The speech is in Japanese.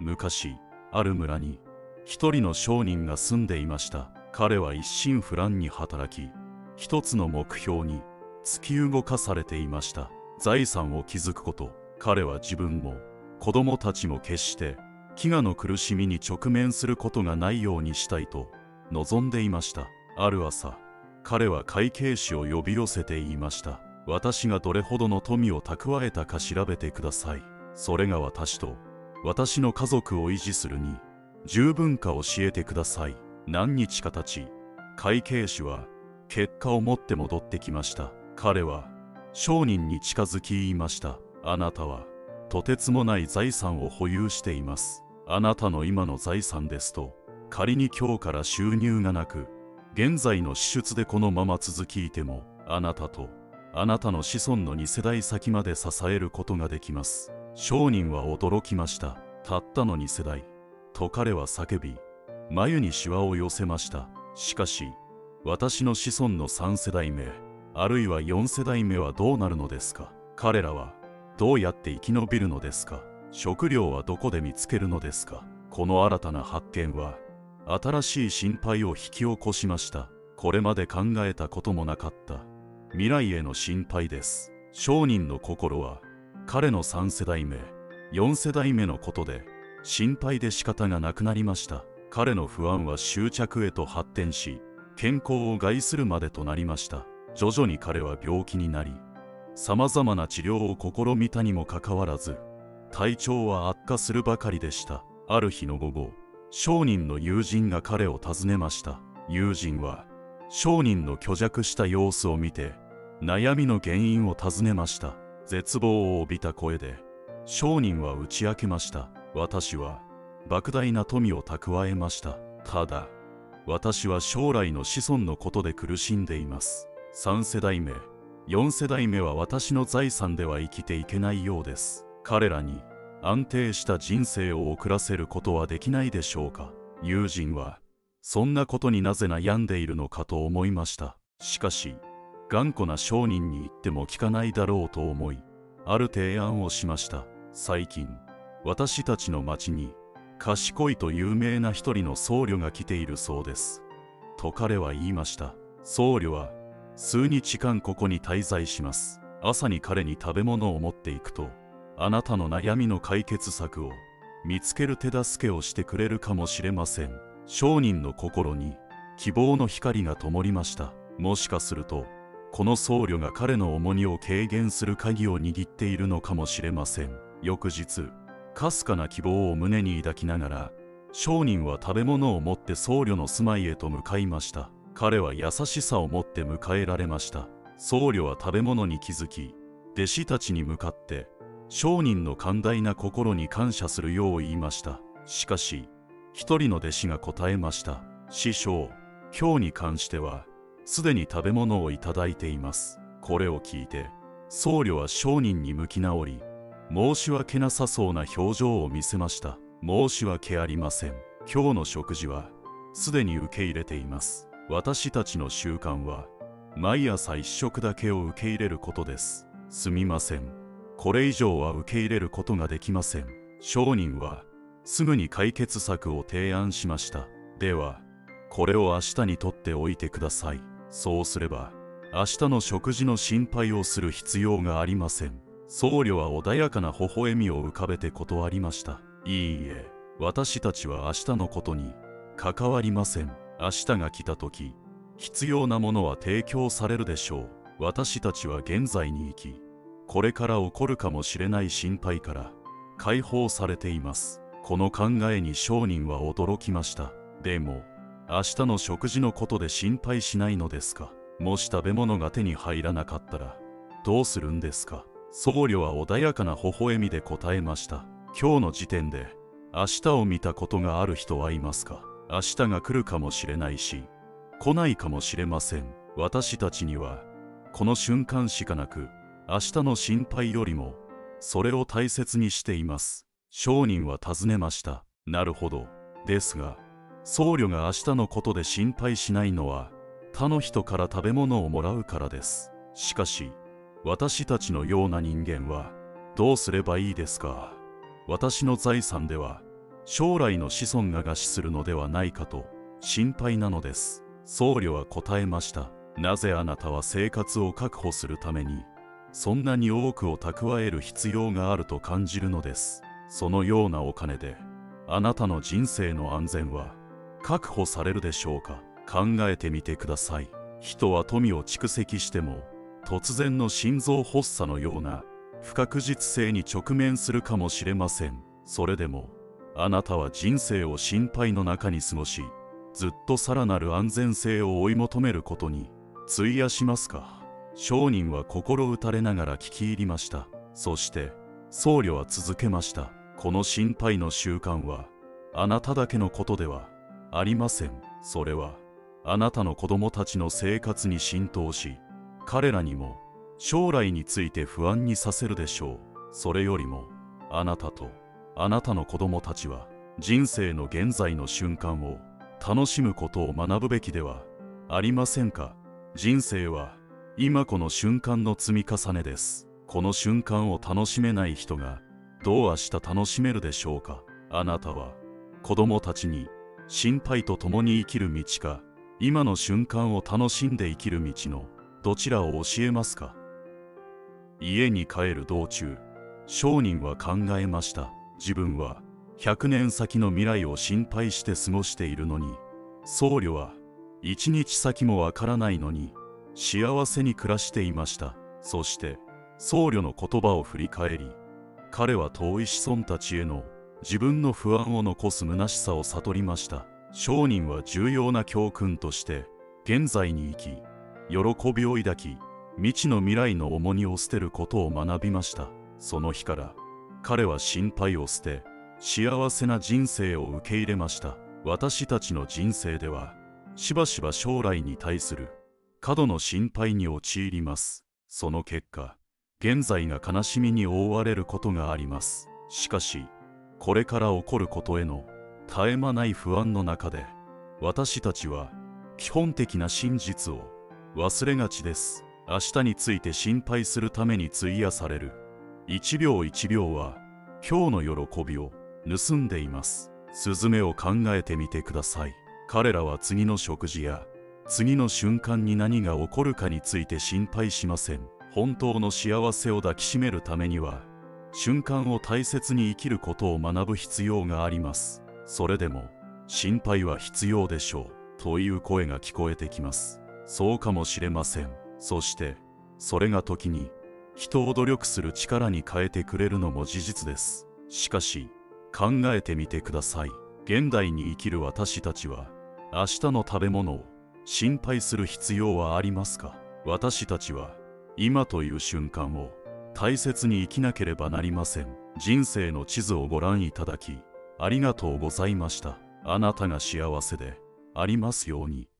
昔ある村に一人の商人が住んでいました。彼は一心不乱に働き一つの目標に突き動かされていました。財産を築くこと彼は自分も子供たちも決して飢餓の苦しみに直面することがないようにしたいと望んでいました。ある朝彼は会計士を呼び寄せて言いました。私がどれほどの富を蓄えたか調べてください。それが私と私の家族を維持するに十分か教えてください。何日か経ち会計士は結果を持って戻ってきました。彼は商人に近づき言いました。あなたはとてつもない財産を保有しています。あなたの今の財産ですと仮に今日から収入がなく現在の支出でこのまま続きいてもあなたとあなたの子孫の2世代先まで支えることができます。商人は驚きました。たったの2世代。と彼は叫び眉にシワを寄せました。しかし私の子孫の3世代目あるいは4世代目はどうなるのですか？彼らはどうやって生き延びるのですか？食料はどこで見つけるのですか？この新たな発見は新しい心配を引き起こしました。これまで考えたこともなかった。未来への心配です。商人の心は彼の3世代目4世代目のことで心配で仕方がなくなりました。彼の不安は執着へと発展し健康を害するまでとなりました。徐々に彼は病気になりさまざまな治療を試みたにもかかわらず体調は悪化するばかりでした。ある日の午後商人の友人が彼を訪ねました。友人は商人の虚弱した様子を見て悩みの原因を尋ねました。絶望を帯びた声で商人は打ち明けました。私は莫大な富を蓄えました。ただ私は将来の子孫のことで苦しんでいます。3世代目4世代目は私の財産では生きていけないようです。彼らに安定した人生を送らせることはできないでしょうか。友人はそんなことになぜ悩んでいるのかと思いました。しかし頑固な商人に言っても聞かないだろうと思いある提案をしました。最近私たちの町に賢いと有名な一人の僧侶が来ているそうです。と彼は言いました。僧侶は数日間ここに滞在します。朝に彼に食べ物を持っていくとあなたの悩みの解決策を見つける手助けをしてくれるかもしれません。商人の心に希望の光が灯りました。もしかするとこの僧侶が彼の重荷を軽減する鍵を握っているのかもしれません。翌日かすかな希望を胸に抱きながら商人は食べ物を持って僧侶の住まいへと向かいました。彼は優しさを持って迎えられました。僧侶は食べ物に気づき弟子たちに向かって商人の寛大な心に感謝するよう言いました。しかし一人の弟子が答えました。師匠今日に関してはすでに食べ物をいただいています。これを聞いて僧侶は商人に向き直り申し訳なさそうな表情を見せました。申し訳ありません。今日の食事はすでに受け入れています。私たちの習慣は毎朝一食だけを受け入れることです。すみません。これ以上は受け入れることができません。商人はすぐに解決策を提案しました。ではこれを明日にとっておいてください。そうすれば明日の食事の心配をする必要がありません。僧侶は穏やかな微笑みを浮かべて断りました。いいえ私たちは明日のことに関わりません。明日が来た時必要なものは提供されるでしょう。私たちは現在に生きこれから起こるかもしれない心配から解放されています。この考えに商人は驚きました。でも明日の食事のことで心配しないのですか？もし食べ物が手に入らなかったらどうするんですか？僧侶は穏やかな微笑みで答えました。今日の時点で明日を見たことがある人はいますか？明日が来るかもしれないし来ないかもしれません。私たちにはこの瞬間しかなく明日の心配よりもそれを大切にしています。商人は尋ねました。なるほど。ですが僧侶が明日のことで心配しないのは他の人から食べ物をもらうからです。しかし私たちのような人間はどうすればいいですか？私の財産では将来の子孫が餓死するのではないかと心配なのです。僧侶は答えました。なぜあなたは生活を確保するためにそんなに多くを蓄える必要があると感じるのです？そのようなお金であなたの人生の安全は確保されるでしょうか？考えてみてください。人は富を蓄積しても突然の心臓発作のような不確実性に直面するかもしれません。それでもあなたは人生を心配の中に過ごしずっとさらなる安全性を追い求めることに費やしますか？商人は心打たれながら聞き入りました。そして僧侶は続けました。この心配の習慣はあなただけのことではありません。それはあなたの子供たちの生活に浸透し彼らにも将来について不安にさせるでしょう。それよりもあなたとあなたの子供たちは人生の現在の瞬間を楽しむことを学ぶべきではありませんか？人生は今この瞬間の積み重ねです。この瞬間を楽しめない人がどう明日楽しめるでしょうか？あなたは子供たちに心配と共に生きる道か今の瞬間を楽しんで生きる道のどちらを教えますか？家に帰る道中商人は考えました。自分は100年先の未来を心配して過ごしているのに僧侶は1日先もわからないのに幸せに暮らしていました。そして僧侶の言葉を振り返り彼は遠い子孫たちへの自分の不安を残す虚しさを悟りました。商人は重要な教訓として現在に生き喜びを抱き未知の未来の重荷を捨てることを学びました。その日から彼は心配を捨て幸せな人生を受け入れました。私たちの人生ではしばしば将来に対する過度の心配に陥ります。その結果現在が悲しみに覆われることがあります。しかしこれから起こることへの絶え間ない不安の中で私たちは基本的な真実を忘れがちです。明日について心配するために費やされる。一秒一秒は今日の喜びを盗んでいます。スズメを考えてみてください。彼らは次の食事や次の瞬間に何が起こるかについて心配しません。本当の幸せを抱きしめるためには瞬間を大切に生きることを学ぶ必要があります。それでも心配は必要でしょう。という声が聞こえてきます。そうかもしれません。そしてそれが時に人を努力する力に変えてくれるのも事実です。しかし考えてみてください。現代に生きる私たちは明日の食べ物を心配する必要はありますか？私たちは今という瞬間を大切に生きなければなりません。人生の地図をご覧いただきありがとうございました。あなたが幸せでありますように。